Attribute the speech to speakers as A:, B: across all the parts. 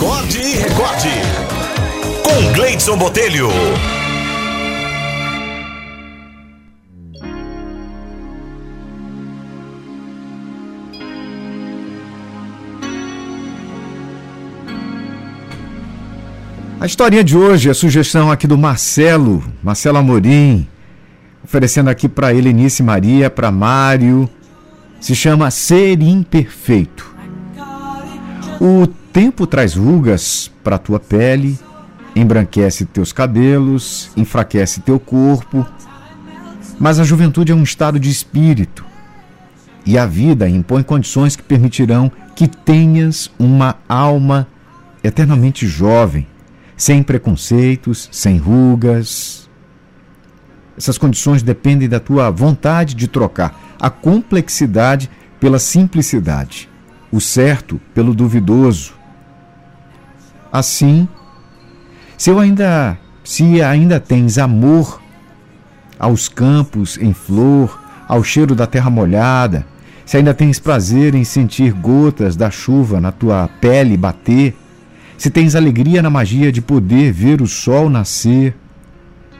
A: Acorde e recorde. Com Gleidson Botelho.
B: A historinha de hoje é sugestão aqui do Marcelo, Marcelo Amorim, oferecendo aqui para Helenice Maria, para Mário. Se chama Ser Imperfeito. O tempo traz rugas para tua pele, embranquece teus cabelos, enfraquece teu corpo, mas a juventude é um estado de espírito. E a vida impõe condições que permitirão que tenhas uma alma eternamente jovem, sem preconceitos, sem rugas. Essas condições dependem da tua vontade de trocar a complexidade pela simplicidade, o certo pelo duvidoso. Assim, se ainda se ainda tens amor aos campos em flor, ao cheiro da terra molhada, se ainda tens prazer em sentir gotas da chuva na tua pele bater, se tens alegria na magia de poder ver o sol nascer,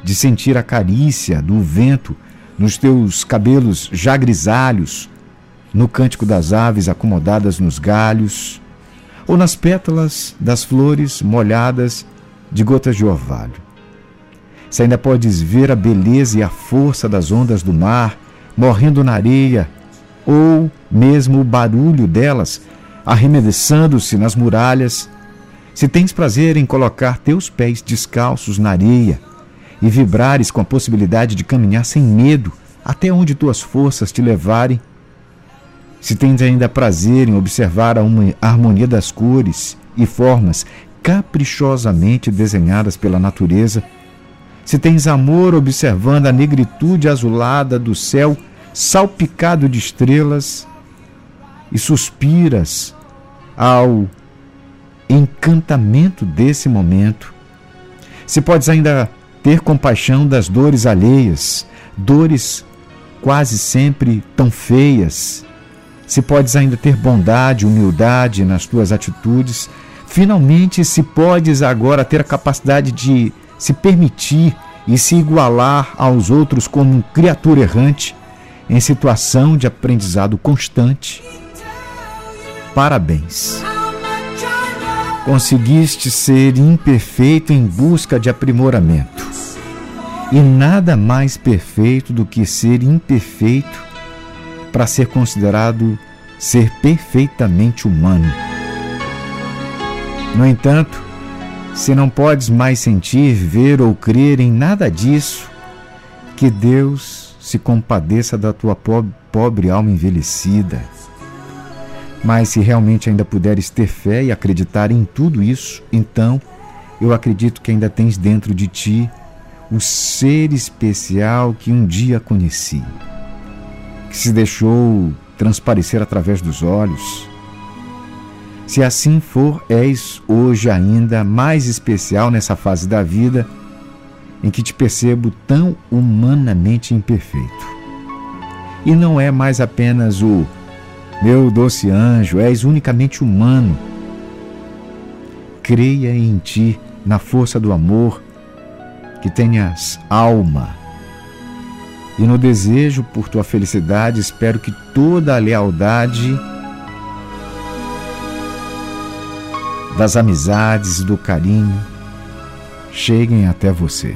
B: de sentir a carícia do vento nos teus cabelos já grisalhos, no cântico das aves acomodadas nos galhos, ou nas pétalas das flores molhadas de gotas de orvalho. Se ainda podes ver a beleza e a força das ondas do mar morrendo na areia, ou mesmo o barulho delas arremessando-se nas muralhas, se tens prazer em colocar teus pés descalços na areia e vibrares com a possibilidade de caminhar sem medo até onde tuas forças te levarem, se tens ainda prazer em observar a harmonia das cores e formas caprichosamente desenhadas pela natureza, se tens amor observando a negritude azulada do céu salpicado de estrelas e suspiras ao encantamento desse momento. Se podes ainda ter compaixão das dores alheias, dores quase sempre tão feias. Se podes ainda ter bondade, humildade nas tuas atitudes, finalmente se podes agora ter a capacidade de se permitir e se igualar aos outros como um criatura errante em situação de aprendizado constante. Parabéns! Conseguiste ser imperfeito em busca de aprimoramento. E nada mais perfeito do que ser imperfeito para ser considerado ser perfeitamente humano. No entanto, se não podes mais sentir, ver ou crer em nada disso, que Deus se compadeça da tua pobre alma envelhecida mas se realmente ainda puderes ter fé e acreditar em tudo isso, então eu acredito que ainda tens dentro de ti o ser especial que um dia conheci, que se deixou transparecer através dos olhos. Se assim for, és hoje ainda mais especial nessa fase da vida em que te percebo tão humanamente imperfeito. E não é mais apenas o meu doce anjo, és unicamente humano. Creia em ti, na força do amor, que tenhas alma. E no desejo por tua felicidade, espero que toda a lealdade das amizades e do carinho cheguem até você.